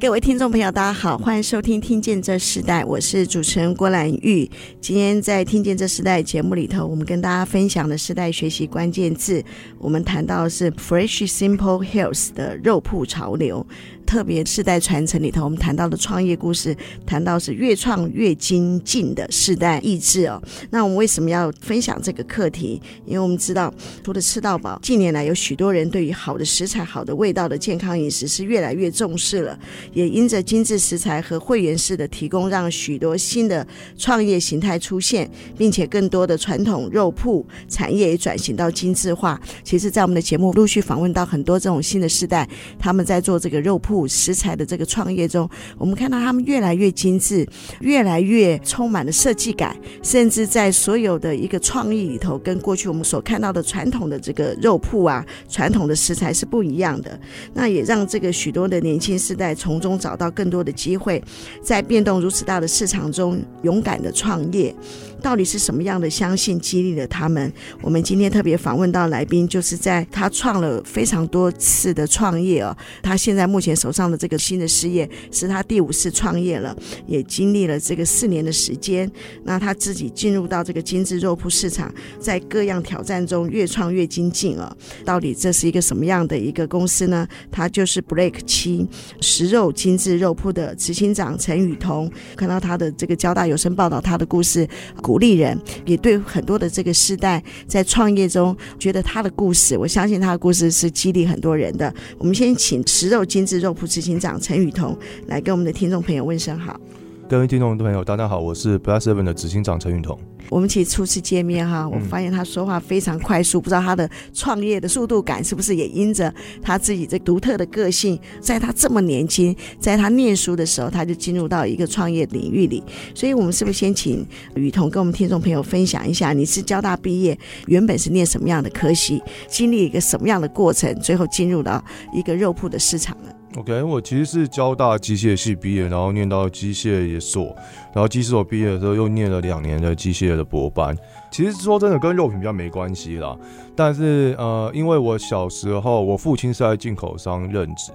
各位听众朋友，大家好，欢迎收听《听见这时代》，我是主持人郭兰玉。今天在《听见这时代》节目里头，我们跟大家分享的时代学习关键字，我们谈到的是 Fresh Simple Health 的肉铺潮流。特别世代传承里头，我们谈到的创业故事，谈到是越创越精进的世代意志哦。那我们为什么要分享这个课题？因为我们知道，除了吃到饱，近年来有许多人对于好的食材、好的味道的健康饮食是越来越重视了。也因着精致食材和会员式的提供，让许多新的创业形态出现，并且更多的传统肉铺产业也转型到精致化。其实，在我们的节目陆续访问到很多这种新的世代，他们在做这个肉铺。食材的这个创业中，我们看到他们越来越精致，越来越充满了设计感，甚至在所有的一个创意里头，跟过去我们所看到的传统的这个肉铺啊，传统的食材是不一样的。那也让这个许多的年轻世代从中找到更多的机会，在变动如此大的市场中勇敢的创业。到底是什么样的相信激励了他们？我们今天特别访问到来宾，就是在他创了非常多次的创业哦，他现在目前手上的这个新的事业是他第五次创业了，也经历了这个四年的时间。那他自己进入到这个精致肉铺市场，在各样挑战中越创越精进哦。到底这是一个什么样的一个公司呢？他就是 Break 七食肉精致肉铺的执行长陈雨桐。看到他的这个交大有声报道他的故事。鼓励人，也对很多的这个时代在创业中，觉得他的故事，我相信他的故事是激励很多人的。我们先请食肉精致肉铺执行长陈雨桐来跟我们的听众朋友问声好。各位听众朋友，大家好，我是 Plus Seven 的执行长陈宇彤。我们其实初次见面哈，我发现他说话非常快速，嗯、不知道他的创业的速度感是不是也因着他自己这独特的个性，在他这么年轻，在他念书的时候，他就进入到一个创业领域里。所以，我们是不是先请雨桐跟我们听众朋友分享一下，你是交大毕业，原本是念什么样的科系，经历一个什么样的过程，最后进入到一个肉铺的市场呢？OK，我其实是交大机械系毕业，然后念到机械所，然后机械所毕业的时候又念了两年的机械的博班。其实说真的，跟肉品比较没关系啦。但是呃，因为我小时候我父亲是在进口商任职，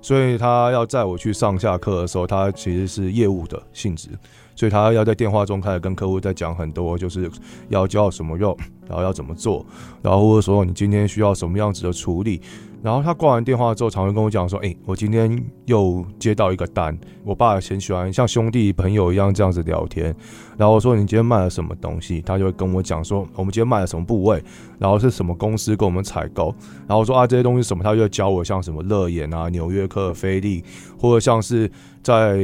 所以他要载我去上下课的时候，他其实是业务的性质，所以他要在电话中开始跟客户在讲很多，就是要叫什么肉，然后要怎么做，然后或者说你今天需要什么样子的处理。然后他挂完电话之后，常会跟我讲说：“哎，我今天又接到一个单。我爸很喜欢像兄弟朋友一样这样子聊天。然后我说：你今天卖了什么东西？他就会跟我讲说：我们今天卖了什么部位，然后是什么公司跟我们采购。然后我说：啊，这些东西什么？他就会教我像什么乐眼啊、纽约客、菲力，或者像是在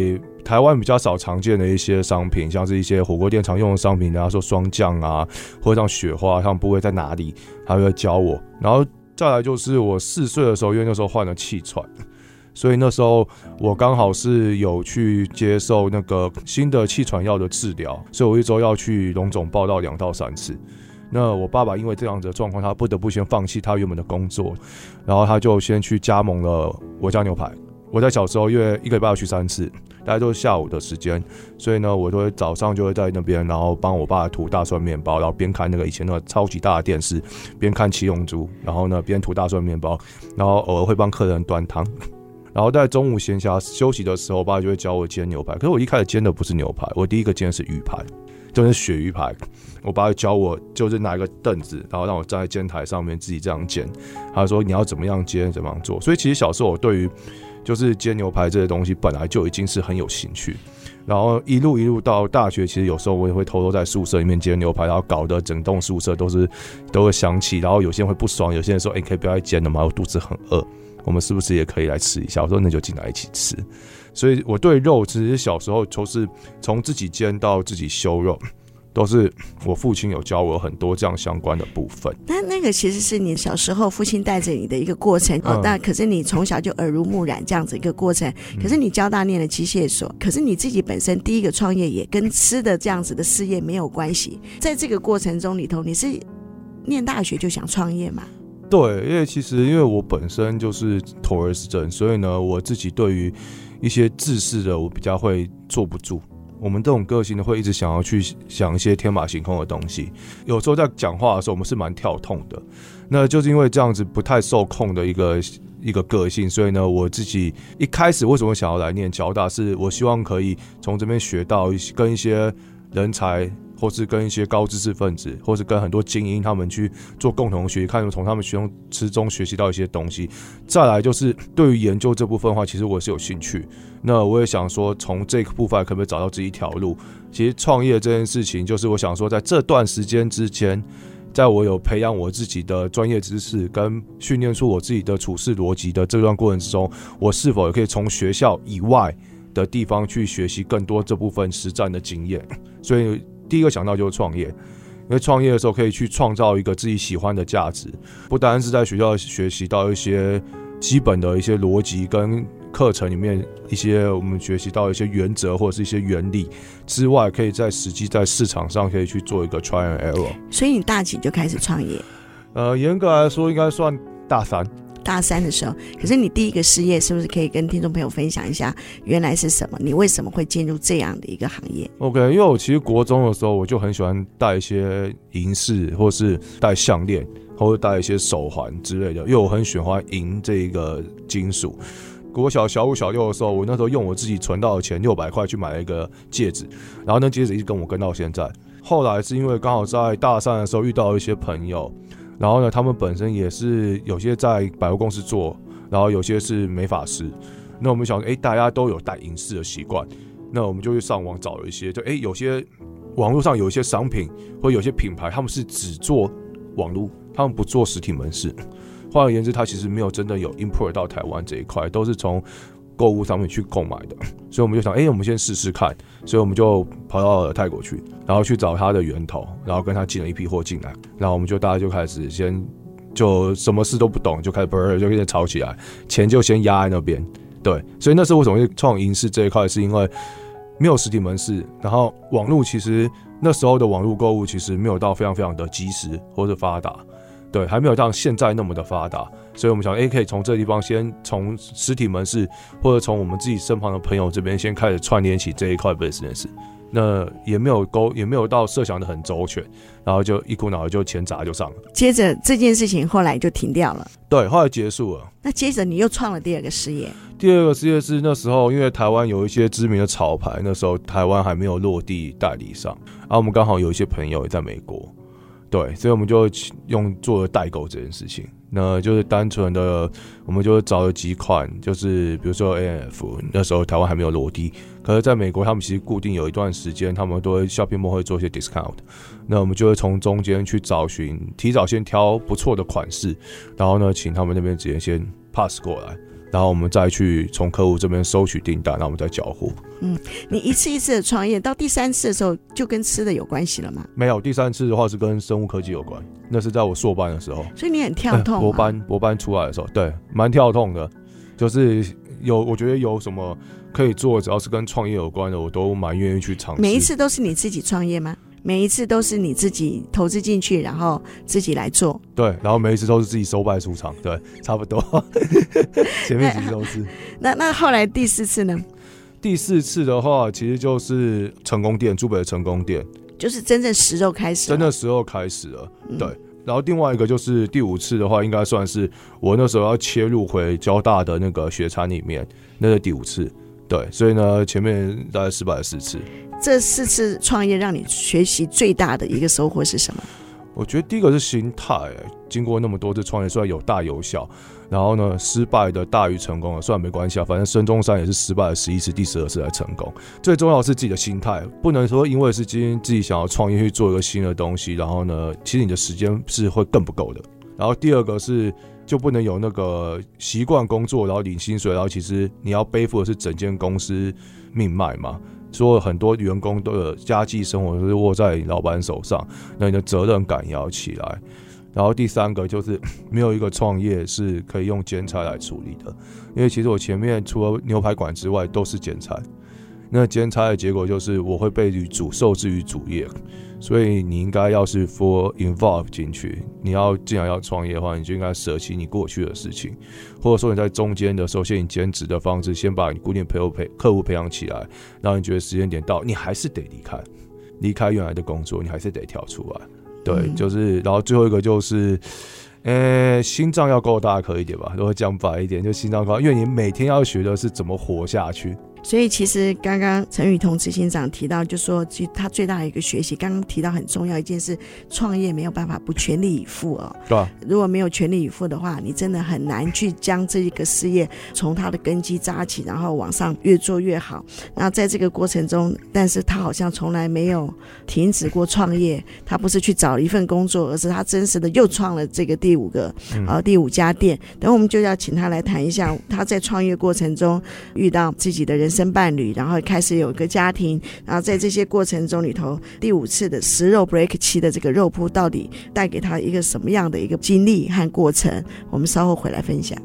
台湾比较少常见的一些商品，像是一些火锅店常用的商品，然后说霜降啊，或者像雪花，像部位在哪里，他就会教我。然后。再来就是我四岁的时候，因为那时候患了气喘，所以那时候我刚好是有去接受那个新的气喘药的治疗，所以我一周要去龙总报道两到三次。那我爸爸因为这样的状况，他不得不先放弃他原本的工作，然后他就先去加盟了我家牛排。我在小时候因为一个礼拜要去三次。大家都是下午的时间，所以呢，我都会早上就会在那边，然后帮我爸涂大蒜面包，然后边看那个以前那个超级大的电视，边看七龙珠，然后呢边涂大蒜面包，然后偶尔会帮客人端汤，然后在中午闲暇休息的时候，我爸就会教我煎牛排。可是我一开始煎的不是牛排，我第一个煎的是鱼排，就是鳕鱼排。我爸教我，就是拿一个凳子，然后让我站在煎台上面自己这样煎。他说你要怎么样煎，怎么样做。所以其实小时候我对于就是煎牛排这些东西本来就已经是很有兴趣，然后一路一路到大学，其实有时候我也会偷偷在宿舍里面煎牛排，然后搞得整栋宿舍都是都会响起，然后有些人会不爽，有些人说：“哎，可以不要再煎了吗？我肚子很饿，我们是不是也可以来吃一下？”我说：“那就进来一起吃。”所以我对肉其实小时候就是从自己煎到自己修肉，都是我父亲有教我很多这样相关的部分。那那个其实是你小时候父亲带着你的一个过程，哦，那可是你从小就耳濡目染这样子一个过程。可是你交大念了机械所，可是你自己本身第一个创业也跟吃的这样子的事业没有关系。在这个过程中里头，你是念大学就想创业吗？对，因为其实因为我本身就是妥尔氏症，所以呢，我自己对于一些自私的，我比较会坐不住。我们这种个性呢，会一直想要去想一些天马行空的东西。有时候在讲话的时候，我们是蛮跳痛的。那就是因为这样子不太受控的一个一个个性，所以呢，我自己一开始为什么想要来念交大，是我希望可以从这边学到一些跟一些人才。或是跟一些高知识分子，或是跟很多精英他们去做共同学习，看从他们学之中学习到一些东西。再来就是对于研究这部分的话，其实我是有兴趣。那我也想说，从这个部分可不可以找到自己一条路？其实创业这件事情，就是我想说，在这段时间之间，在我有培养我自己的专业知识，跟训练出我自己的处事逻辑的这段过程之中，我是否也可以从学校以外的地方去学习更多这部分实战的经验？所以。第一个想到就是创业，因为创业的时候可以去创造一个自己喜欢的价值，不单是在学校学习到一些基本的一些逻辑跟课程里面一些我们学习到一些原则或者是一些原理之外，可以在实际在市场上可以去做一个 try and error。所以你大几就开始创业？呃，严格来说应该算大三。大三的时候，可是你第一个事业是不是可以跟听众朋友分享一下，原来是什么？你为什么会进入这样的一个行业？OK，因为我其实国中的时候我就很喜欢戴一些银饰，或是戴项链，或者戴一些手环之类的，因为我很喜欢银这一个金属。国小小五、小六的时候，我那时候用我自己存到的钱六百块去买了一个戒指，然后那戒指一直跟我跟到现在。后来是因为刚好在大三的时候遇到一些朋友。然后呢，他们本身也是有些在百货公司做，然后有些是美发师。那我们想，哎，大家都有戴银饰的习惯，那我们就去上网找了一些，就哎，有些网络上有一些商品或有些品牌，他们是只做网络，他们不做实体门市。换而言之，他其实没有真的有 import 到台湾这一块，都是从购物上面去购买的。所以我们就想，哎，我们先试试看。所以我们就跑到泰国去，然后去找他的源头，然后跟他进了一批货进来，然后我们就大家就开始先就什么事都不懂，就开始不就开始吵起来，钱就先压在那边。对，所以那时候为什么会创银饰这一块，是因为没有实体门市，然后网络其实那时候的网络购物其实没有到非常非常的及时或者发达。对，还没有像现在那么的发达，所以我们想，哎，可以从这个地方先从实体门市，或者从我们自己身旁的朋友这边先开始串联起这一块 business。那也没有勾，也没有到设想的很周全，然后就一股脑的就钱砸就上了。接着这件事情后来就停掉了。对，后来结束了。那接着你又创了第二个事业。第二个事业是那时候，因为台湾有一些知名的潮牌，那时候台湾还没有落地代理商，然后我们刚好有一些朋友也在美国。对，所以我们就用做了代购这件事情，那就是单纯的，我们就找了几款，就是比如说 A F 那时候台湾还没有落地，可是在美国他们其实固定有一段时间，他们都会 shopping mall 会做一些 discount，那我们就会从中间去找寻，提早先挑不错的款式，然后呢，请他们那边直接先 pass 过来。然后我们再去从客户这边收取订单，然后我们再交货。嗯，你一次一次的创业，到第三次的时候就跟吃的有关系了吗？没有，第三次的话是跟生物科技有关，那是在我硕班的时候。所以你很跳痛。博班博班出来的时候，对，蛮跳痛的，就是有我觉得有什么可以做，只要是跟创业有关的，我都蛮愿意去尝试。每一次都是你自己创业吗？每一次都是你自己投资进去，然后自己来做。对，然后每一次都是自己收败出场。对，差不多。前面几次都是。那那后来第四次呢？第四次的话，其实就是成功店，竹北的成功店，就是真正食肉开始。真的食肉开始了。对。嗯、然后另外一个就是第五次的话，应该算是我那时候要切入回交大的那个学餐里面，那是第五次。对，所以呢，前面大概失败了四次。这四次创业让你学习最大的一个收获是什么？我觉得第一个是心态。经过那么多次创业，虽然有大有小，然后呢，失败的大于成功的，虽然没关系啊，反正孙中山也是失败了十一次，第十二次才成功。最重要的是自己的心态，不能说因为是今天自己想要创业去做一个新的东西，然后呢，其实你的时间是会更不够的。然后第二个是就不能有那个习惯工作，然后领薪水，然后其实你要背负的是整间公司命脉嘛。所以很多员工都有家计生活都是握在老板手上，那你的责任感也要起来。然后第三个就是 没有一个创业是可以用兼差来处理的，因为其实我前面除了牛排馆之外都是兼差，那兼差的结果就是我会被主受制于主业，所以你应该要是 full involve 进去，你要既然要创业的话，你就应该舍弃你过去的事情，或者说你在中间的时候先以兼职的方式先把你固定陪陪客户培养起来，然后你觉得时间点到，你还是得离开，离开原来的工作，你还是得跳出来。对，就是，然后最后一个就是，呃，心脏要够大颗一点吧，如果讲白一点，就心脏高，因为你每天要学的是怎么活下去。所以其实刚刚陈雨桐执行长提到，就说其实他最大的一个学习，刚刚提到很重要一件事，创业没有办法不全力以赴哦。对啊。如果没有全力以赴的话，你真的很难去将这一个事业从它的根基扎起，然后往上越做越好。那在这个过程中，但是他好像从来没有停止过创业。他不是去找一份工作，而是他真实的又创了这个第五个呃第五家店。等我们就要请他来谈一下他在创业过程中遇到自己的人。人生伴侣，然后开始有一个家庭，然后在这些过程中里头，第五次的食肉 break 期的这个肉铺，到底带给他一个什么样的一个经历和过程？我们稍后回来分享。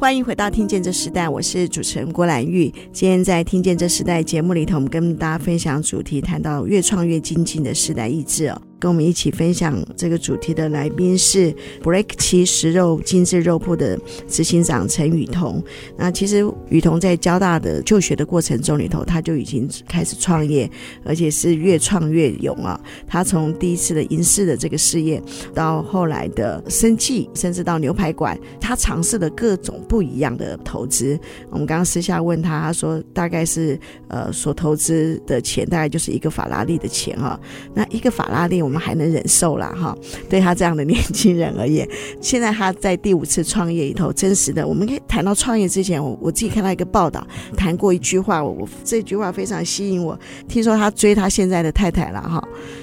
欢迎回到《听见这时代》，我是主持人郭兰玉。今天在《听见这时代》节目里头，我们跟大家分享主题，谈到越创越精进的时代意志哦。跟我们一起分享这个主题的来宾是 Break 七食肉精致肉铺的执行长陈雨桐。那其实雨桐在交大的就学的过程中里头，他就已经开始创业，而且是越创越勇啊。他从第一次的银饰的这个事业，到后来的生计，甚至到牛排馆，他尝试了各种不一样的投资。我们刚刚私下问他，他说大概是呃所投资的钱，大概就是一个法拉利的钱哈。那一个法拉利，我我们还能忍受啦，哈，对他这样的年轻人而言，现在他在第五次创业里头，真实的，我们可以谈到创业之前，我我自己看到一个报道，谈过一句话，我我这句话非常吸引我。听说他追他现在的太太了，哈，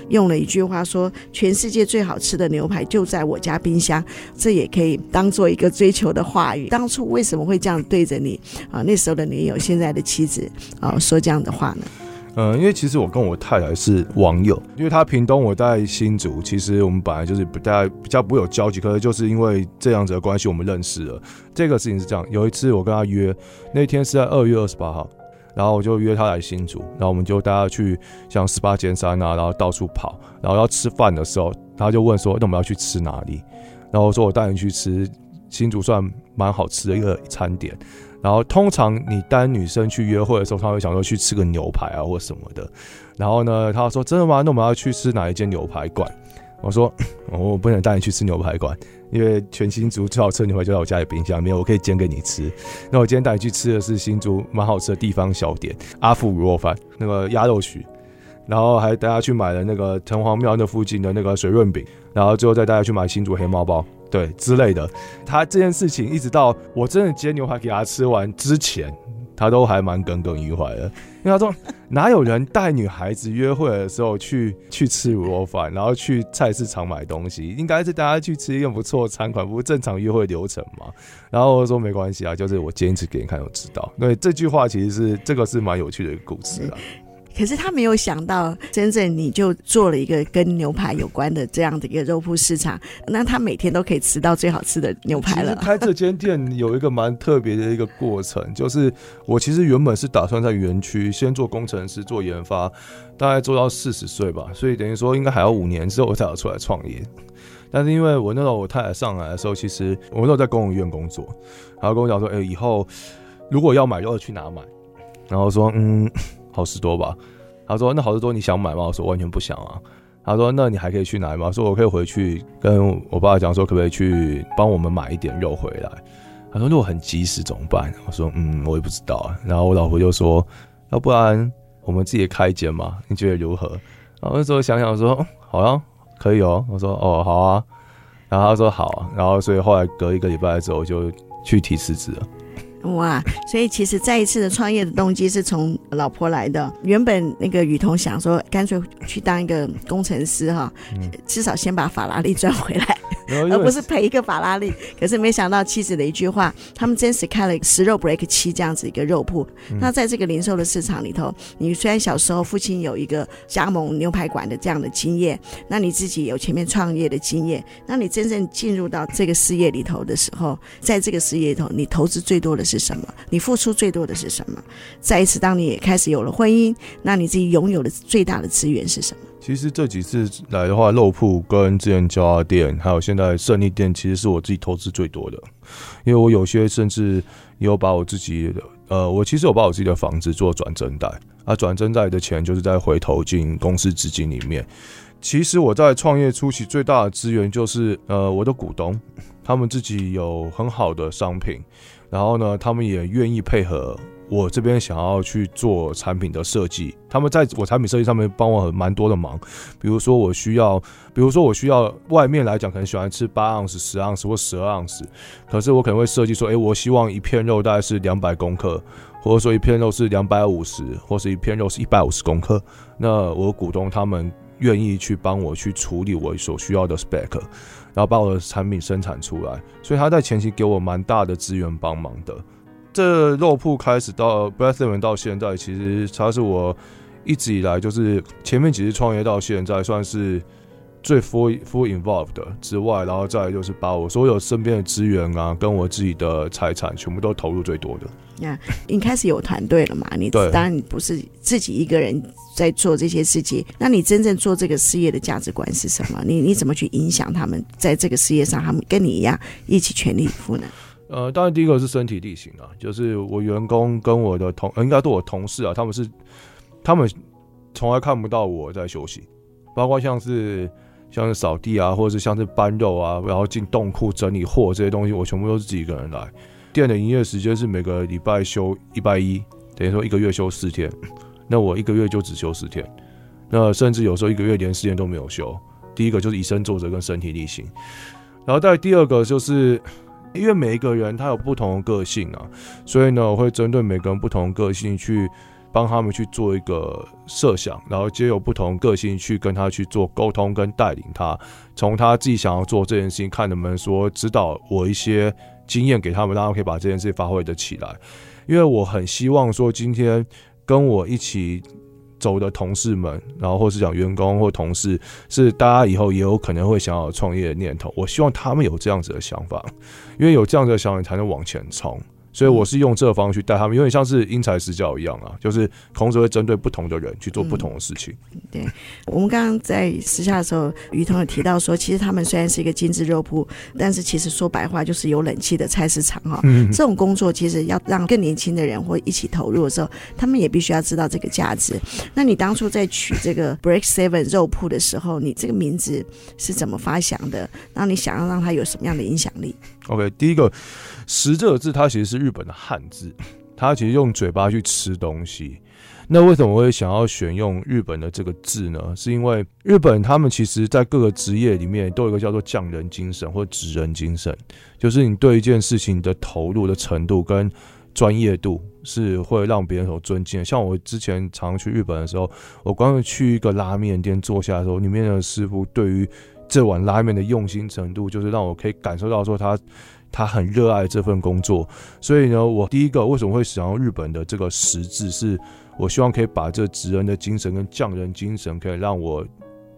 用了一句话说：“全世界最好吃的牛排就在我家冰箱。”这也可以当做一个追求的话语。当初为什么会这样对着你啊？那时候的女友，现在的妻子啊，说这样的话呢？嗯，因为其实我跟我太太是网友，因为她屏东，我在新竹，其实我们本来就是不太比较不有交集，可是就是因为这样子的关系，我们认识了。这个事情是这样，有一次我跟她约，那天是在二月二十八号，然后我就约她来新竹，然后我们就带她去像十八尖山啊，然后到处跑，然后要吃饭的时候，她就问说，那我们要去吃哪里？然后我说我带你去吃新竹算蛮好吃的一个餐点。然后通常你带女生去约会的时候，她会想说去吃个牛排啊或什么的。然后呢，她说真的吗？那我们要去吃哪一间牛排馆？我说 我不能带你去吃牛排馆，因为全新竹最好吃的牛排就在我家里冰箱里面，我可以煎给你吃。那我今天带你去吃的是新竹蛮好吃的地方小点阿富卤肉饭，那个鸭肉脍。然后还带她去买了那个城隍庙那附近的那个水润饼，然后最后再带她去买新竹黑猫包。对之类的，他这件事情一直到我真的煎牛排给他吃完之前，他都还蛮耿耿于怀的。因为他说，哪有人带女孩子约会的时候去 去吃卤肉饭，然后去菜市场买东西，应该是大家去吃一个不错的餐馆，不是正常约会流程嘛？然后我说没关系啊，就是我煎一次给你看就知道。对，这句话其实是这个是蛮有趣的一个故事啊。可是他没有想到，真正你就做了一个跟牛排有关的这样的一个肉铺市场，那他每天都可以吃到最好吃的牛排了。开这间店有一个蛮特别的一个过程，就是我其实原本是打算在园区先做工程师做研发，大概做到四十岁吧，所以等于说应该还要五年之后我才要出来创业。但是因为我那时候我太太上来的时候，其实我那时候在公务员工作，然后跟我讲说，哎，以后如果要买肉去哪买？然后说，嗯。好市多吧，他说那好市多你想买吗？我说完全不想啊。他说那你还可以去哪里吗？说我可以回去跟我爸讲说可不可以去帮我们买一点肉回来。他说如果很及时怎么办？我说嗯我也不知道。然后我老婆就说要不然我们自己开一间嘛，你觉得如何？然后那时候想想说好啊可以哦。我说哦好啊。然后他说好，然后所以后来隔一个礼拜之后就去提辞职了。哇，所以其实再一次的创业的动机是从老婆来的。原本那个雨桐想说，干脆去当一个工程师哈，至少先把法拉利赚回来。而不是赔一个法拉利，可是没想到妻子的一句话，他们真实开了食肉 break 七这样子一个肉铺。那在这个零售的市场里头，你虽然小时候父亲有一个加盟牛排馆的这样的经验，那你自己有前面创业的经验，那你真正进入到这个事业里头的时候，在这个事业里头，你投资最多的是什么？你付出最多的是什么？再一次，当你也开始有了婚姻，那你自己拥有的最大的资源是什么？其实这几次来的话，肉铺跟之前交叉店，还有现在胜利店，其实是我自己投资最多的。因为我有些甚至有把我自己的，呃，我其实有把我自己的房子做转增贷，啊，转增贷的钱就是在回投进公司资金里面。其实我在创业初期最大的资源就是，呃，我的股东，他们自己有很好的商品，然后呢，他们也愿意配合。我这边想要去做产品的设计，他们在我产品设计上面帮我很蛮多的忙。比如说我需要，比如说我需要外面来讲可能喜欢吃八盎司、十盎司或十二盎司，可是我可能会设计说，诶，我希望一片肉大概是两百公克，或者说一片肉是两百五十，或是一片肉是一百五十公克。那我股东他们愿意去帮我去处理我所需要的 spec，然后把我的产品生产出来，所以他在前期给我蛮大的资源帮忙的。这肉铺开始到 Bread Seven 到现在，其实它是我一直以来就是前面几次创业到现在算是最 full full involved 的之外，然后再就是把我所有身边的资源啊，跟我自己的财产全部都投入最多的。呀，你开始有团队了嘛？你当然你不是自己一个人在做这些事情，那你真正做这个事业的价值观是什么？你你怎么去影响他们在这个事业上，他们跟你一样一起全力以赴呢？呃，当然第一个是身体力行啊，就是我员工跟我的同，应该是我同事啊，他们是，他们从来看不到我在休息，包括像是像是扫地啊，或者是像是搬肉啊，然后进冻库整理货这些东西，我全部都是自己一个人来。店的营业时间是每个礼拜休一拜一，等于说一个月休四天，那我一个月就只休四天，那甚至有时候一个月连四天都没有休。第一个就是以身作则跟身体力行，然后再第二个就是。因为每一个人他有不同的个性啊，所以呢，我会针对每个人不同的个性去帮他们去做一个设想，然后借由不同个性去跟他去做沟通跟带领他，从他自己想要做这件事情，看能不能说指导我一些经验给他们，让他可以把这件事发挥得起来。因为我很希望说今天跟我一起。走的同事们，然后或是讲员工或同事，是大家以后也有可能会想要创业的念头。我希望他们有这样子的想法，因为有这样子的想法，你才能往前冲。所以我是用这个方式去带他们，有点像是因材施教一样啊，就是孔子会针对不同的人去做不同的事情。嗯、对，我们刚刚在私下的时候，于彤有提到说，其实他们虽然是一个精致肉铺，但是其实说白话就是有冷气的菜市场哈。嗯。这种工作其实要让更年轻的人或一起投入的时候，他们也必须要知道这个价值。那你当初在取这个 Break Seven 肉铺的时候，你这个名字是怎么发想的？那你想要让它有什么样的影响力？OK，第一个。食这个字，它其实是日本的汉字，它其实用嘴巴去吃东西。那为什么我会想要选用日本的这个字呢？是因为日本他们其实在各个职业里面都有一个叫做匠人精神或职人精神，就是你对一件事情的投入的程度跟专业度是会让别人所尊敬的。像我之前常去日本的时候，我光是去一个拉面店坐下的时候，里面的师傅对于这碗拉面的用心程度，就是让我可以感受到说他。他很热爱这份工作，所以呢，我第一个为什么会想要日本的这个“实质，是我希望可以把这职人的精神跟匠人精神，可以让我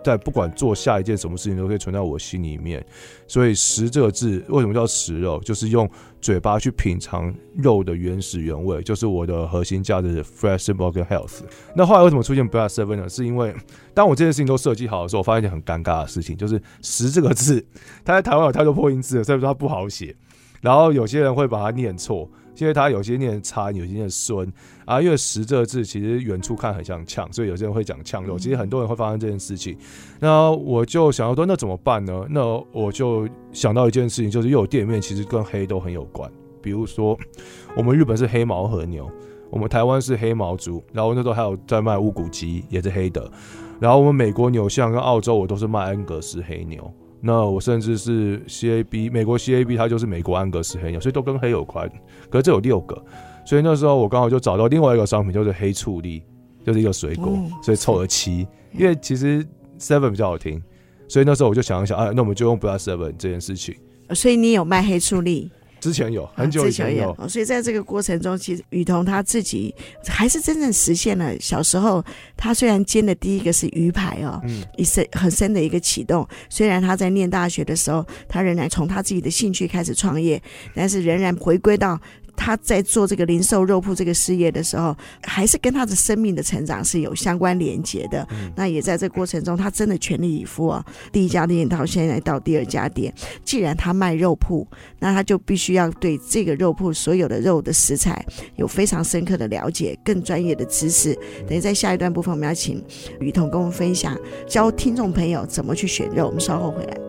在不管做下一件什么事情，都可以存在我心里面。所以“食”这个字为什么叫食肉？就是用嘴巴去品尝肉的原始原味，就是我的核心价值 fresh simple 跟 health。那后来为什么出现 Bread Seven 呢？是因为当我这件事情都设计好的时候，我发现一件很尴尬的事情，就是“食”这个字，它在台湾有太多破音字了，所以说它不好写。然后有些人会把它念错，因为它有些念差，有些念孙啊。因为“食”这个字其实远处看很像呛，所以有些人会讲呛肉。其实很多人会发生这件事情。那我就想要说，那怎么办呢？那我就想到一件事情，就是又有店面其实跟黑都很有关。比如说，我们日本是黑毛和牛，我们台湾是黑毛猪，然后那时候还有在卖乌骨鸡，也是黑的。然后我们美国牛像跟澳洲，我都是卖安格斯黑牛。那我甚至是 CAB，美国 CAB 它就是美国安格斯黑牛，所以都跟黑有关。可是这有六个，所以那时候我刚好就找到另外一个商品，就是黑醋栗，就是一个水果，嗯、所以凑了七。因为其实 Seven 比较好听，所以那时候我就想一想，啊，那我们就用 Blood Seven 这件事情。所以你有卖黑醋栗？之前有，很久以前有，啊、所以在这个过程中，其实雨桐他自己还是真正实现了小时候他虽然煎的第一个是鱼排哦，嗯，一深很深的一个启动。虽然他在念大学的时候，他仍然从他自己的兴趣开始创业，但是仍然回归到。他在做这个零售肉铺这个事业的时候，还是跟他的生命的成长是有相关连接的。嗯、那也在这个过程中，他真的全力以赴啊。第一家店到现在到第二家店，既然他卖肉铺，那他就必须要对这个肉铺所有的肉的食材有非常深刻的了解，更专业的知识。等于在下一段部分，我们要请雨桐跟我们分享，教听众朋友怎么去选肉。我们稍后回来。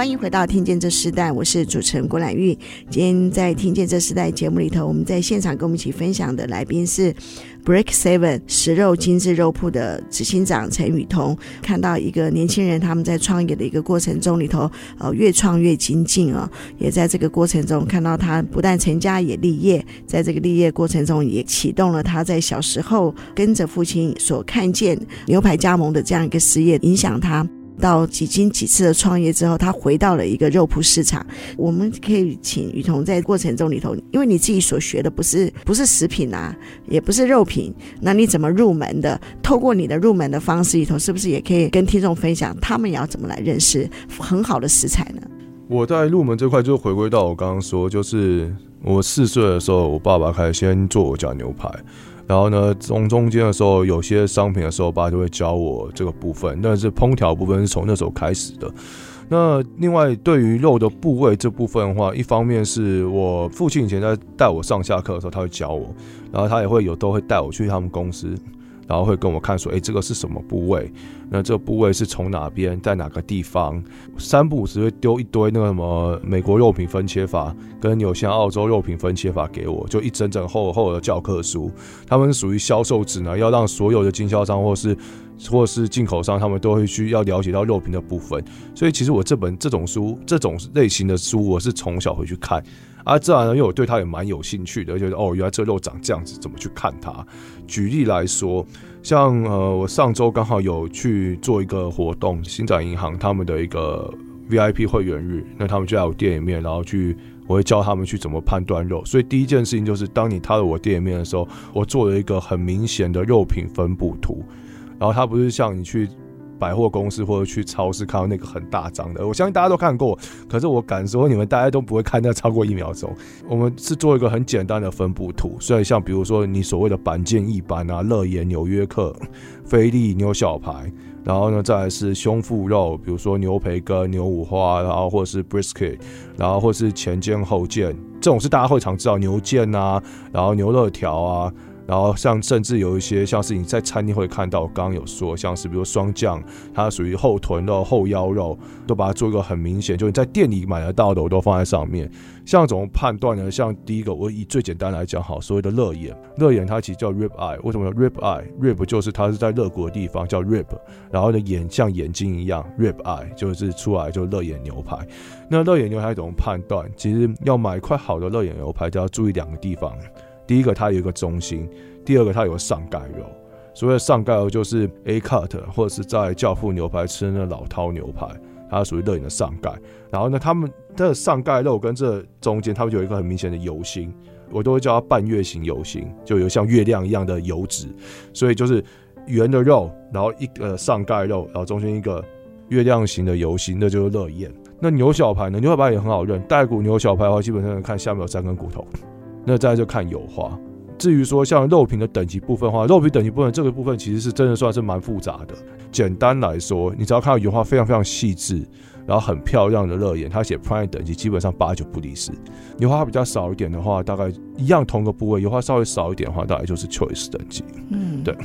欢迎回到《听见这时代》，我是主持人郭兰玉。今天在《听见这时代》节目里头，我们在现场跟我们一起分享的来宾是 Break Seven 食肉精致肉铺的执行长陈宇彤。看到一个年轻人他们在创业的一个过程中里头，呃，越创越精进啊，也在这个过程中看到他不但成家也立业，在这个立业过程中也启动了他在小时候跟着父亲所看见牛排加盟的这样一个事业，影响他。到几经几次的创业之后，他回到了一个肉铺市场。我们可以请雨桐在过程中里头，因为你自己所学的不是不是食品啊，也不是肉品，那你怎么入门的？透过你的入门的方式里头，是不是也可以跟听众分享，他们也要怎么来认识很好的食材呢？我在入门这块就回归到我刚刚说，就是我四岁的时候，我爸爸开始先做我家牛排。然后呢，从中间的时候，有些商品的时候，爸就会教我这个部分。但是烹调部分是从那时候开始的。那另外，对于肉的部位这部分的话，一方面是我父亲以前在带我上下课的时候，他会教我，然后他也会有都会带我去他们公司。然后会跟我看说，哎，这个是什么部位？那这个部位是从哪边，在哪个地方？三不五时会丢一堆那个什么美国肉品分切法，跟纽西兰、澳洲肉品分切法给我，就一整整厚厚的教科书。他们属于销售指南，要让所有的经销商或是或是进口商，他们都会需要了解到肉品的部分。所以其实我这本这种书，这种类型的书，我是从小回去看。啊，自然呢，因为我对它也蛮有兴趣的，觉得哦，原来这肉长这样子，怎么去看它？举例来说，像呃，我上周刚好有去做一个活动，星展银行他们的一个 VIP 会员日，那他们就在我店里面，然后去我会教他们去怎么判断肉。所以第一件事情就是，当你踏入我店里面的时候，我做了一个很明显的肉品分布图，然后它不是像你去。百货公司或者去超市看到那个很大张的，我相信大家都看过。可是我敢说，你们大家都不会看那超过一秒钟。我们是做一个很简单的分布图，所以像比如说你所谓的板腱一般啊、肋眼、纽约客、菲力、牛小排，然后呢再来是胸腹肉，比如说牛培根、牛五花，然后或者是 brisket，然后或是前肩后腱，这种是大家会常知道牛腱啊，然后牛肉条啊。然后像甚至有一些像是你在餐厅会看到，刚刚有说像是比如双酱，它属于后臀肉、后腰肉，都把它做一个很明显，就你在店里买得到的，我都放在上面。像怎么判断呢？像第一个，我以最简单来讲，好，所谓的肋眼，肋眼它其实叫 rib eye，为什么叫 rib eye？rib 就是它是在肋骨的地方叫 rib，然后呢眼像眼睛一样 rib eye 就是出来就肋眼牛排。那肋眼牛排怎么判断？其实要买一块好的肋眼牛排，就要注意两个地方。第一个，它有一个中心；第二个，它有个上盖肉。所谓上盖肉，就是 A cut 或者是在教父牛排吃那老饕牛排，它属于肋眼的上盖。然后呢，他们的上盖肉跟这中间，它们有一个很明显的油心，我都会叫它半月形油心，就有像月亮一样的油脂。所以就是圆的肉，然后一个上盖肉，然后中间一个月亮形的油心，那就是肋眼。那牛小排呢？牛小排也很好认，带骨牛小排的话，基本上看下面有三根骨头。那再就看油花，至于说像肉品的等级部分的话，肉品等级部分这个部分其实是真的算是蛮复杂的。简单来说，你只要看到油花非常非常细致，然后很漂亮的肉眼，它写 Prime 等级，基本上八九不离十。油花比较少一点的话，大概一样同个部位，油花稍微少一点的话，大概就是 Choice 等级。嗯，对。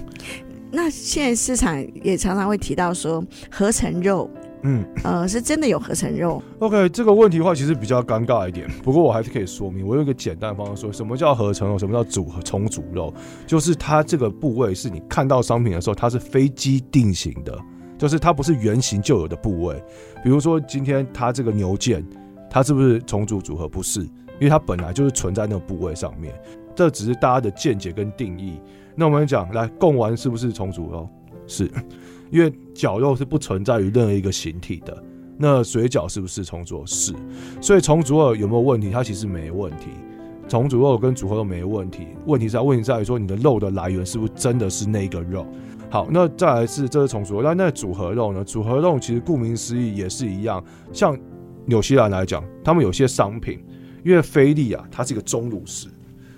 那现在市场也常常会提到说合成肉。嗯，呃，是真的有合成肉。OK，这个问题的话其实比较尴尬一点，不过我还是可以说明。我有一个简单的方式说，什么叫合成肉，什么叫组合重组肉，就是它这个部位是你看到商品的时候，它是非机定型的，就是它不是原型就有的部位。比如说今天它这个牛腱，它是不是重组组合？不是，因为它本来就是存在那个部位上面。这只是大家的见解跟定义。那我们讲来，贡丸是不是重组肉？是。因为绞肉是不存在于任何一个形体的，那水饺是不是重组？是，所以重组肉有没有问题？它其实没问题，重组肉跟组合肉没问题。问题在问题在于说你的肉的来源是不是真的是那个肉？好，那再来是这是重组肉，那那组合肉呢？组合肉其实顾名思义也是一样，像纽西兰来讲，他们有些商品，因为菲力啊，它是一个钟乳石。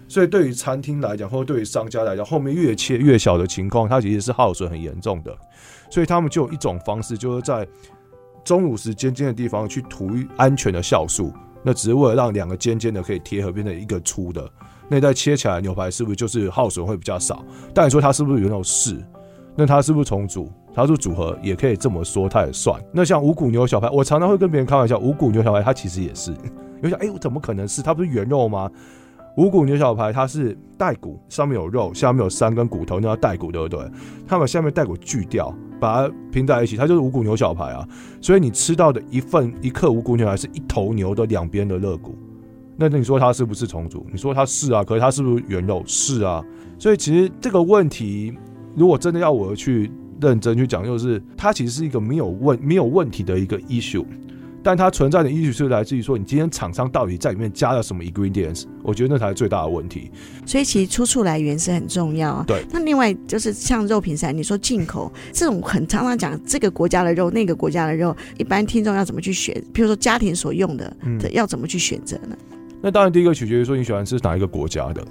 所以对于餐厅来讲，或者对于商家来讲，后面越切越小的情况，它其实是耗损很严重的。所以他们就有一种方式，就是在钟乳石尖尖的地方去涂安全的酵素，那只是为了让两个尖尖的可以贴合，变成一个粗的。那再切起来牛排是不是就是耗损会比较少？但你说它是不是有那种是？那它是不是重组？它是组合，也可以这么说，它也算。那像五谷牛小排，我常常会跟别人开玩笑，五谷牛小排它其实也是。有想，哎，我怎么可能是？它不是原肉吗？五谷牛小排，它是带骨，上面有肉，下面有三根骨头，那叫带骨，对不对？它把下面带骨锯掉，把它拼在一起，它就是五谷牛小排啊。所以你吃到的一份一克五谷牛排是一头牛的两边的肋骨。那你说它是不是重组？你说它是啊，可是它是不是原肉？是啊。所以其实这个问题，如果真的要我去认真去讲，就是它其实是一个没有问没有问题的一个 issue。但它存在的依据是来自于说，你今天厂商到底在里面加了什么 ingredients？我觉得那才是最大的问题。所以其实出处来源是很重要。对。那另外就是像肉品上，你说进口这种很常常讲这个国家的肉，那个国家的肉，一般听众要怎么去选？比如说家庭所用的，嗯，要怎么去选择呢？那当然，第一个取决于说你喜欢吃哪一个国家的。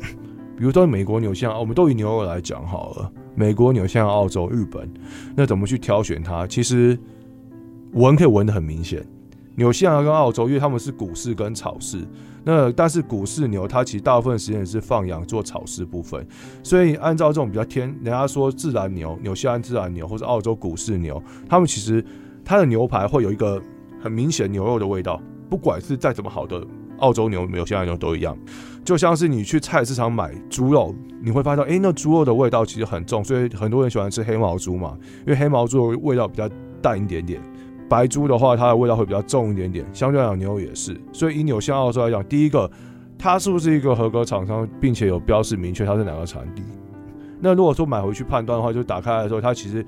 比如说美国、纽西兰，我们都以牛肉来讲好了。美国、纽西兰、澳洲、日本，那怎么去挑选它？其实闻可以闻得很明显。纽西兰跟澳洲，因为他们是古饲跟草饲，那但是古饲牛它其实大部分时间是放养做草饲部分，所以按照这种比较天，人家说自然牛，纽西兰自然牛或者澳洲古饲牛，他们其实它的牛排会有一个很明显牛肉的味道，不管是再怎么好的澳洲牛、纽西兰牛都一样，就像是你去菜市场买猪肉，你会发现，哎、那猪肉的味道其实很重，所以很多人喜欢吃黑毛猪嘛，因为黑毛猪的味道比较淡一点点。白猪的话，它的味道会比较重一点点，相对来讲牛也是。所以以纽西兰、澳洲来讲，第一个，它是不是一个合格厂商，并且有标示明确它是哪个产地？那如果说买回去判断的话，就打开来的时候，它其实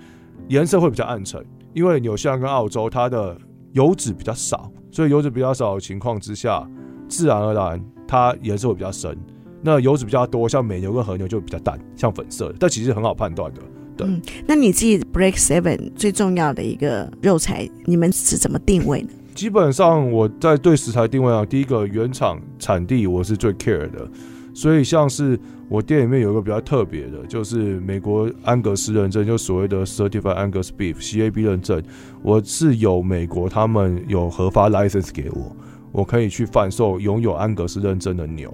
颜色会比较暗沉，因为纽西兰跟澳洲它的油脂比较少，所以油脂比较少的情况之下，自然而然它颜色会比较深。那油脂比较多，像美牛跟和牛就比较淡，像粉色的，但其实很好判断的。嗯，那你自己 Break Seven 最重要的一个肉材，你们是怎么定位呢？基本上我在对食材定位啊，第一个原厂产地我是最 care 的，所以像是我店里面有一个比较特别的，就是美国安格斯认证，就所谓的 Certified Angus Beef CAB 认证，我是有美国他们有核发 license 给我，我可以去贩售拥有安格斯认证的牛，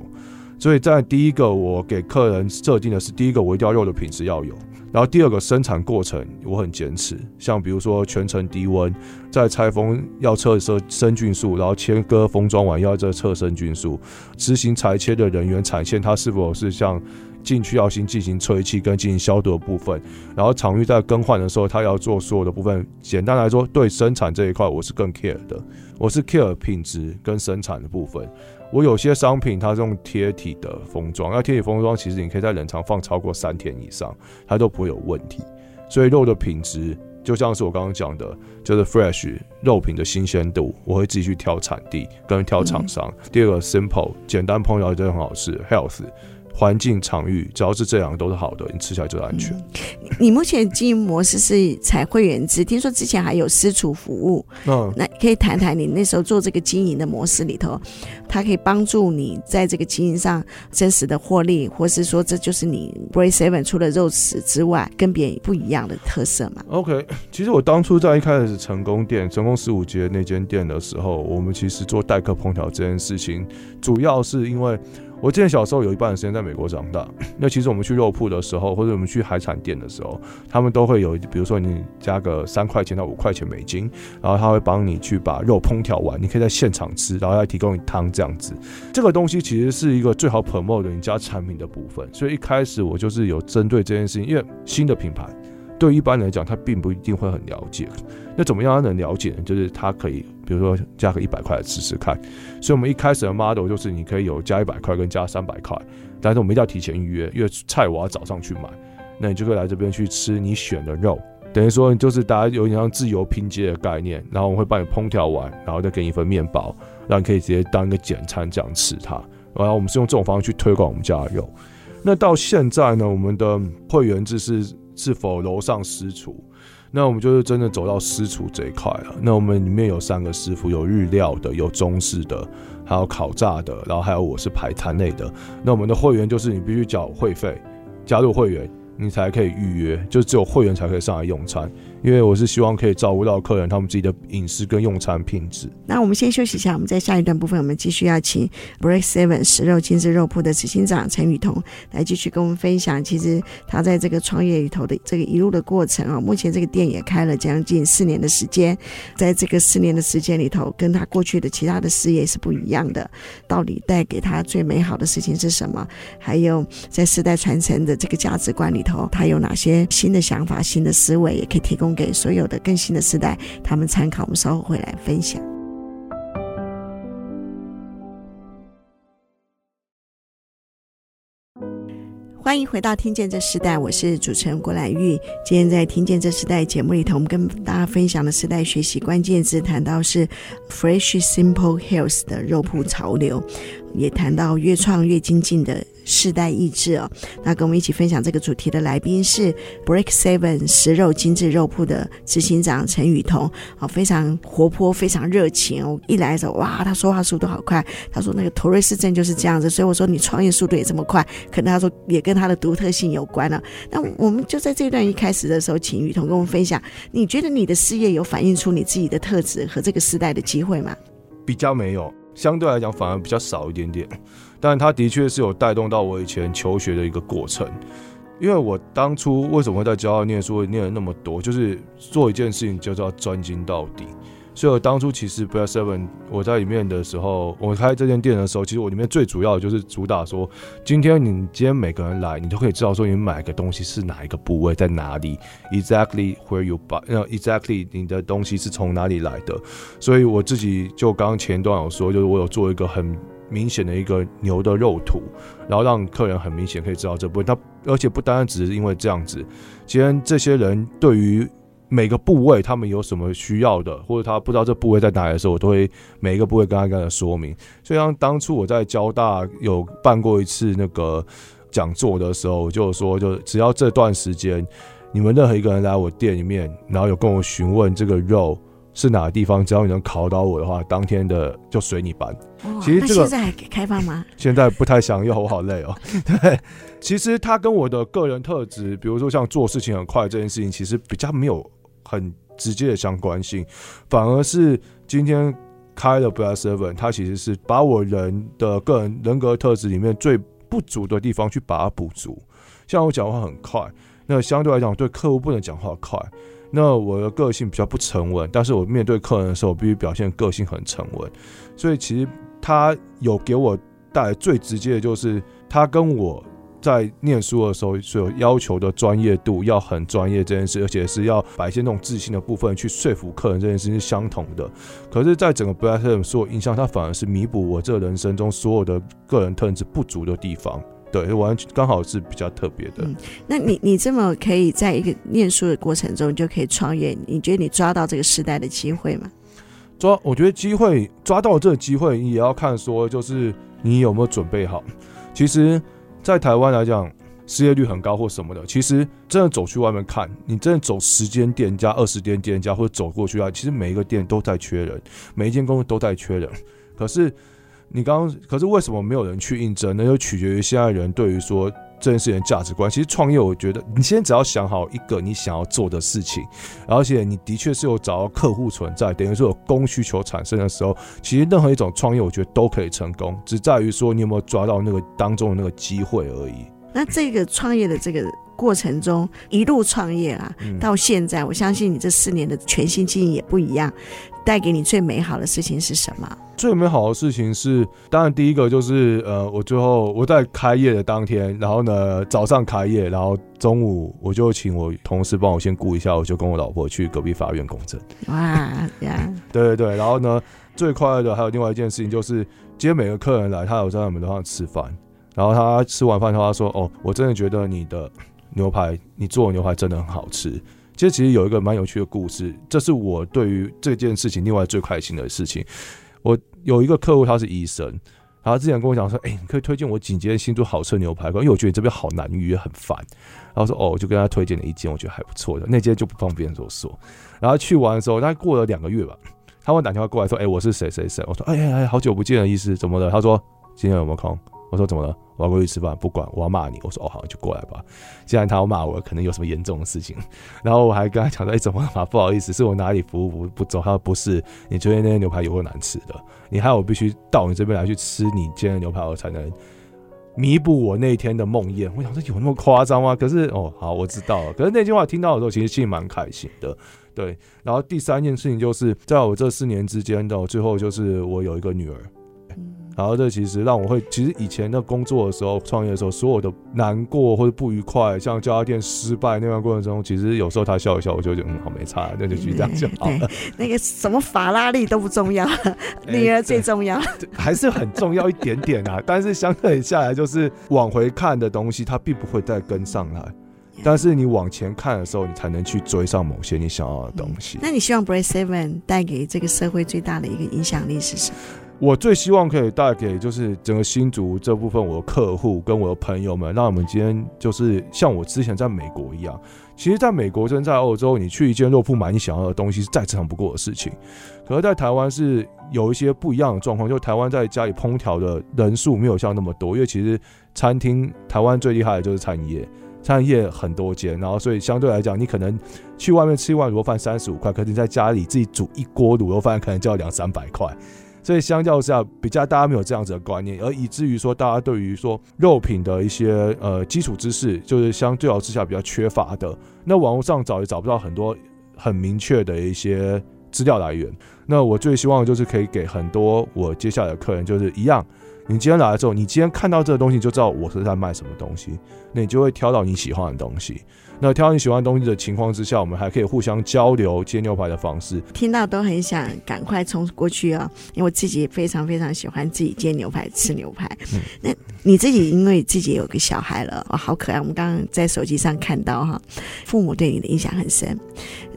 所以在第一个我给客人设定的是，第一个我一定要肉的品质要有。然后第二个生产过程我很坚持，像比如说全程低温，在拆封要测生生菌数，然后切割封装完要再测生菌数，执行裁切的人员产线它是否是像进去要先进行吹气跟进行消毒的部分，然后场域在更换的时候它要做所有的部分。简单来说，对生产这一块我是更 care 的，我是 care 品质跟生产的部分。我有些商品它是用贴体的封装，那贴体封装其实你可以在冷藏放超过三天以上，它都不会有问题。所以肉的品质就像是我刚刚讲的，就是 fresh 肉品的新鲜度，我会自己去挑产地跟挑厂商。第二个 simple 简单烹调就很好吃，health 环境场域，只要是这两个都是好的，你吃起来就是安全。嗯、你目前经营模式是采会员制，听说之前还有私厨服务，嗯，那可以谈谈你那时候做这个经营的模式里头，它可以帮助你在这个经营上真实的获利，或是说这就是你 Break Seven 除了肉食之外跟别人不一样的特色嘛？OK，其实我当初在一开始成功店、成功十五街那间店的时候，我们其实做代客烹调这件事情，主要是因为。我记得小时候有一半的时间在美国长大，那其实我们去肉铺的时候，或者我们去海产店的时候，他们都会有，比如说你加个三块钱到五块钱美金，然后他会帮你去把肉烹调完，你可以在现场吃，然后还提供你汤这样子。这个东西其实是一个最好 promote 的你家产品的部分，所以一开始我就是有针对这件事情，因为新的品牌。对一般来讲，他并不一定会很了解。那怎么样他能了解呢？就是他可以，比如说加个一百块来试试看。所以，我们一开始的 model 就是你可以有加一百块跟加三百块，但是我们一定要提前预约，因为菜我要早上去买。那你就可以来这边去吃你选的肉，等于说就是大家有点像自由拼接的概念。然后我们会帮你烹调完，然后再给你一份面包，让你可以直接当一个简餐这样吃它。然后我们是用这种方式去推广我们家的肉。那到现在呢，我们的会员制是。是否楼上私厨？那我们就是真的走到私厨这一块了。那我们里面有三个师傅，有日料的，有中式的，还有烤炸的，然后还有我是排餐类的。那我们的会员就是你必须缴会费，加入会员你才可以预约，就只有会员才可以上来用餐。因为我是希望可以照顾到客人他们自己的饮食跟用餐品质。那我们先休息一下，我们在下一段部分，我们继续要请 Break Seven 食肉精致肉铺的执行长陈雨桐来继续跟我们分享。其实他在这个创业里头的这个一路的过程啊，目前这个店也开了将近四年的时间，在这个四年的时间里头，跟他过去的其他的事业是不一样的。到底带给他最美好的事情是什么？还有在世代传承的这个价值观里头，他有哪些新的想法、新的思维，也可以提供。给所有的更新的世代，他们参考。我们稍后会来分享。欢迎回到《听见这时代》，我是主持人郭兰玉。今天在《听见这时代》节目里头，我们跟大家分享的时代学习关键字，谈到是 Fresh Simple Health 的肉铺潮流，也谈到越创越精进的。世代意志哦，那跟我们一起分享这个主题的来宾是 Break Seven 食肉精致肉铺的执行长陈雨桐，好，非常活泼，非常热情哦。一来的时候，哇，他说话速度好快。他说那个妥瑞氏症就是这样子，所以我说你创业速度也这么快，可能他说也跟他的独特性有关了。那我们就在这段一开始的时候，请雨桐跟我们分享，你觉得你的事业有反映出你自己的特质和这个时代的机会吗？比较没有，相对来讲反而比较少一点点。但他的确是有带动到我以前求学的一个过程，因为我当初为什么会在交大念书，念了那么多，就是做一件事情就是要专精到底。所以我当初其实 Break Seven 我在里面的时候，我开这间店的时候，其实我里面最主要就是主打说，今天你今天每个人来，你都可以知道说你买个东西是哪一个部位在哪里，exactly where you buy，呃，exactly 你的东西是从哪里来的。所以我自己就刚刚前段有说，就是我有做一个很。明显的一个牛的肉图，然后让客人很明显可以知道这部位。他而且不单单只是因为这样子，既然这些人对于每个部位他们有什么需要的，或者他不知道这部位在哪里的时候，我都会每一个部位跟他跟他说明。所以像当初我在交大有办过一次那个讲座的时候，我就说就只要这段时间你们任何一个人来我店里面，然后有跟我询问这个肉。是哪个地方？只要你能考到我的话，当天的就随你搬。其实这个现在还开放吗？现在不太想要，我好累哦。对，其实他跟我的个人特质，比如说像做事情很快这件事情，其实比较没有很直接的相关性，反而是今天开了 Break Seven，他其实是把我人的个人人格特质里面最不足的地方去把它补足。像我讲话很快，那相对来讲对客户不能讲话快。那我的个性比较不沉稳，但是我面对客人的时候，我必须表现个性很沉稳。所以其实他有给我带来最直接的就是，他跟我在念书的时候所要求的专业度要很专业这件事，而且是要摆一些那种自信的部分去说服客人这件事是相同的。可是，在整个 Break Seven 所有印象，他反而是弥补我这人生中所有的个人特质不足的地方。对，完全刚好是比较特别的。嗯，那你你这么可以在一个念书的过程中就可以创业，你觉得你抓到这个时代的机会吗？抓，我觉得机会抓到这个机会，也要看说就是你有没有准备好。其实在台湾来讲，失业率很高或什么的，其实真的走去外面看，你真的走十间店家、二十间店家，或者走过去啊，其实每一个店都在缺人，每一间公司都在缺人。可是你刚刚，可是为什么没有人去应征？那就取决于现在人对于说这件事情的价值观。其实创业，我觉得你先只要想好一个你想要做的事情，而且你的确是有找到客户存在，等于说有供需求产生的时候，其实任何一种创业，我觉得都可以成功，只在于说你有没有抓到那个当中的那个机会而已。那这个创业的这个过程中，一路创业啊，到现在，我相信你这四年的全新经营也不一样。带给你最美好的事情是什么？最美好的事情是，当然第一个就是，呃，我最后我在开业的当天，然后呢早上开业，然后中午我就请我同事帮我先顾一下，我就跟我老婆去隔壁法院公证。哇，这样。对对对，然后呢，最快乐的还有另外一件事情就是，今天每个客人来，他有在我们楼上吃饭。然后他吃完饭，他说：“哦，我真的觉得你的牛排，你做的牛排真的很好吃。”其实，其实有一个蛮有趣的故事，这是我对于这件事情另外最开心的事情。我有一个客户，他是医生，然后之前跟我讲说：“哎，你可以推荐我几间新竹好吃的牛排，因为我觉得你这边好难预约，很烦。”然后说：“哦，我就跟他推荐了一间，我觉得还不错的，那间就不方便说说。”然后去完的时候，大概过了两个月吧，他会打电话过来说：“哎，我是谁谁谁。”我说：“哎哎哎，好久不见的意思，怎么了？”他说：“今天有没有空？”我说怎么了？我要过去吃饭，不管我要骂你。我说哦好，就过来吧。既然他要骂我，可能有什么严重的事情。然后我还跟他讲说，哎，怎么了嘛？不好意思，是我哪里服务不不周？他说不是，你昨天那些牛排有够难吃的，你还有我必须到你这边来去吃你今天的牛排，我才能弥补我那天的梦魇。我想说有那么夸张吗？可是哦好，我知道了。可是那句话听到的时候，其实心里蛮开心的。对。然后第三件事情就是在我这四年之间的最后，就是我有一个女儿。然后这其实让我会，其实以前的工作的时候，创业的时候，所有的难过或者不愉快，像这家店失败那段过程中，其实有时候他笑一笑，我就觉得嗯，好没差，那就继续这样就好了。那个什么法拉利都不重要，女儿最重要，还是很重要一点点啊。但是相对下来，就是往回看的东西，它并不会再跟上来。但是你往前看的时候，你才能去追上某些你想要的东西。嗯、那你希望 Break Seven 带给这个社会最大的一个影响力是什么？我最希望可以带给就是整个新竹这部分我的客户跟我的朋友们，让我们今天就是像我之前在美国一样，其实在美国跟在欧洲，你去一间肉铺买你想要的东西是再正常不过的事情。可是，在台湾是有一些不一样的状况，就台湾在家里烹调的人数没有像那么多，因为其实餐厅台湾最厉害的就是餐饮业，餐饮业很多间，然后所以相对来讲，你可能去外面吃一碗卤肉饭三十五块，可是你在家里自己煮一锅卤肉饭可能就要两三百块。所以相较之下，比较大家没有这样子的观念，而以至于说大家对于说肉品的一些呃基础知识，就是相对之下比较缺乏的。那网络上找也找不到很多很明确的一些资料来源。那我最希望就是可以给很多我接下来的客人，就是一样，你今天来了之后，你今天看到这个东西，就知道我是在卖什么东西，那你就会挑到你喜欢的东西。那挑你喜欢的东西的情况之下，我们还可以互相交流煎牛排的方式。听到都很想赶快冲过去啊、哦！因为我自己也非常非常喜欢自己煎牛排、吃牛排。嗯、那你自己因为自己有个小孩了，哦，好可爱！我们刚刚在手机上看到哈，父母对你的影响很深。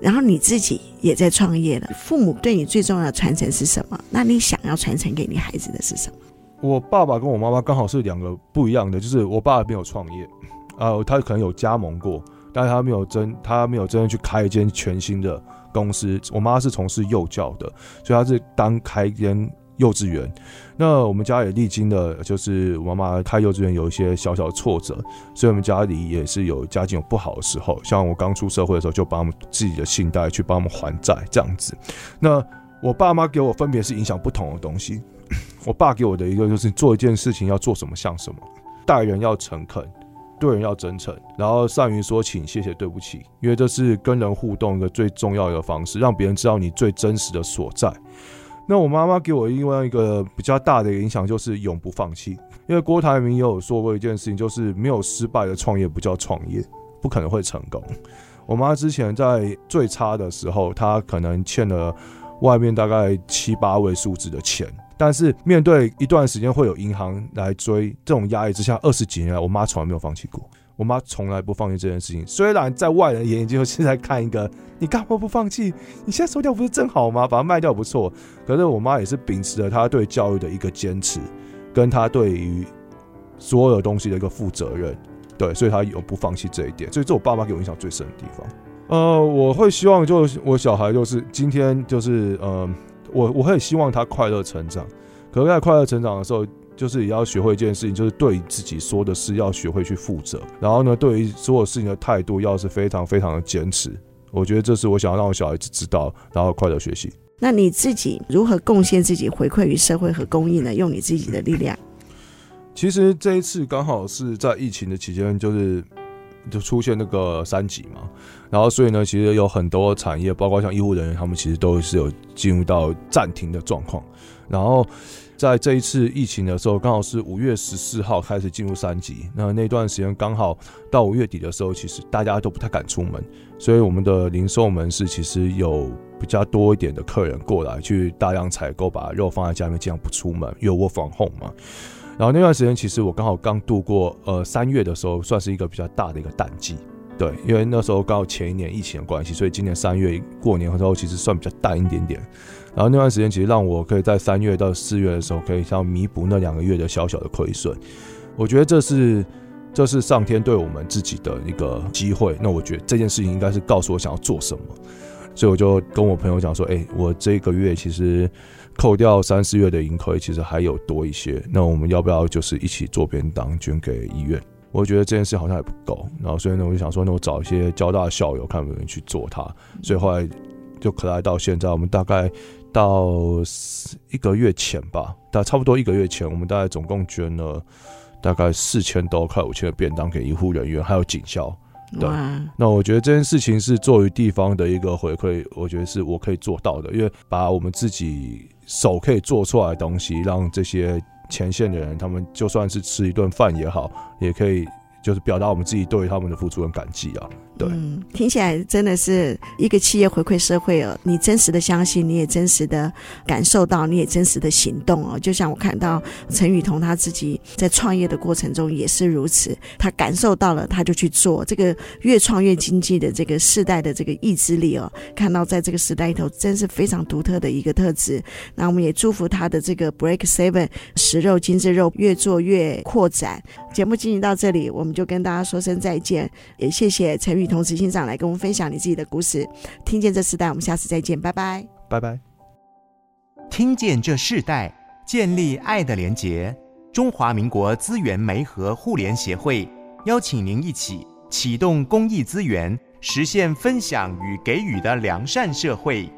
然后你自己也在创业了，父母对你最重要的传承是什么？那你想要传承给你孩子的是什么？我爸爸跟我妈妈刚好是两个不一样的，就是我爸爸没有创业，呃，他可能有加盟过。但是他没有真，他没有真的去开一间全新的公司。我妈是从事幼教的，所以她是当开一间幼稚园。那我们家也历经了，就是我妈妈开幼稚园有一些小小的挫折，所以我们家里也是有家境有不好的时候。像我刚出社会的时候，就帮我们自己的信贷去帮我们还债这样子。那我爸妈给我分别是影响不同的东西。我爸给我的一个就是做一件事情要做什么像什么，待人要诚恳。对人要真诚，然后善于说请、谢谢、对不起，因为这是跟人互动一个最重要的方式，让别人知道你最真实的所在。那我妈妈给我另外一个比较大的影响就是永不放弃，因为郭台铭也有说过一件事情，就是没有失败的创业不叫创业，不可能会成功。我妈之前在最差的时候，她可能欠了外面大概七八位数字的钱。但是面对一段时间会有银行来追这种压力之下，二十几年来，我妈从来没有放弃过。我妈从来不放弃这件事情。虽然在外人眼里就是在看一个，你干嘛不放弃？你现在收掉不是正好吗？把它卖掉不错。可是我妈也是秉持着她对教育的一个坚持，跟她对于所有东西的一个负责任。对，所以她有不放弃这一点，所以这我爸妈给我印象最深的地方。呃，我会希望就我小孩就是今天就是呃，我我很希望他快乐成长。可是，在快乐成长的时候，就是也要学会一件事情，就是对自己说的事要学会去负责。然后呢，对于所有事情的态度要是非常非常的坚持。我觉得这是我想要让我小孩子知道，然后快乐学习。那你自己如何贡献自己，回馈于社会和公益呢？用你自己的力量。其实这一次刚好是在疫情的期间，就是就出现那个三级嘛，然后所以呢，其实有很多产业，包括像医护人员，他们其实都是有进入到暂停的状况。然后在这一次疫情的时候，刚好是五月十四号开始进入三级，那那段时间刚好到五月底的时候，其实大家都不太敢出门，所以我们的零售门市其实有比较多一点的客人过来去大量采购，把肉放在家里面，尽量不出门，因为我防控嘛。然后那段时间，其实我刚好刚度过，呃，三月的时候，算是一个比较大的一个淡季，对，因为那时候刚好前一年疫情的关系，所以今年三月过年的时候，其实算比较淡一点点。然后那段时间，其实让我可以在三月到四月的时候，可以像弥补那两个月的小小的亏损。我觉得这是这是上天对我们自己的一个机会。那我觉得这件事情应该是告诉我想要做什么，所以我就跟我朋友讲说，哎，我这个月其实。扣掉三四月的盈亏，其实还有多一些。那我们要不要就是一起做便当捐给医院？我觉得这件事好像还不够。然后所以呢，我就想说，那我找一些交大的校友，看有没有人去做它。所以后来就可来到现在，我们大概到一个月前吧，大概差不多一个月前，我们大概总共捐了大概四千多块五千的便当给医护人员，还有警校。对，那我觉得这件事情是作为地方的一个回馈，我觉得是我可以做到的，因为把我们自己。手可以做出来的东西，让这些前线的人，他们就算是吃一顿饭也好，也可以就是表达我们自己对于他们的付出跟感激啊。对，嗯，听起来真的是一个企业回馈社会哦。你真实的相信，你也真实的感受到，你也真实的行动哦。就像我看到陈雨桐他自己在创业的过程中也是如此，他感受到了，他就去做。这个越创越经济的这个世代的这个意志力哦，看到在这个时代里头，真是非常独特的一个特质。那我们也祝福他的这个 Break Seven 食肉精致肉越做越扩展。节目进行到这里，我们就跟大家说声再见，也谢谢陈雨。同时欣赏来跟我们分享你自己的故事，听见这世代，我们下次再见，拜拜，拜拜。听见这世代，建立爱的连结。中华民国资源媒和互联协会邀请您一起启动公益资源，实现分享与给予的良善社会。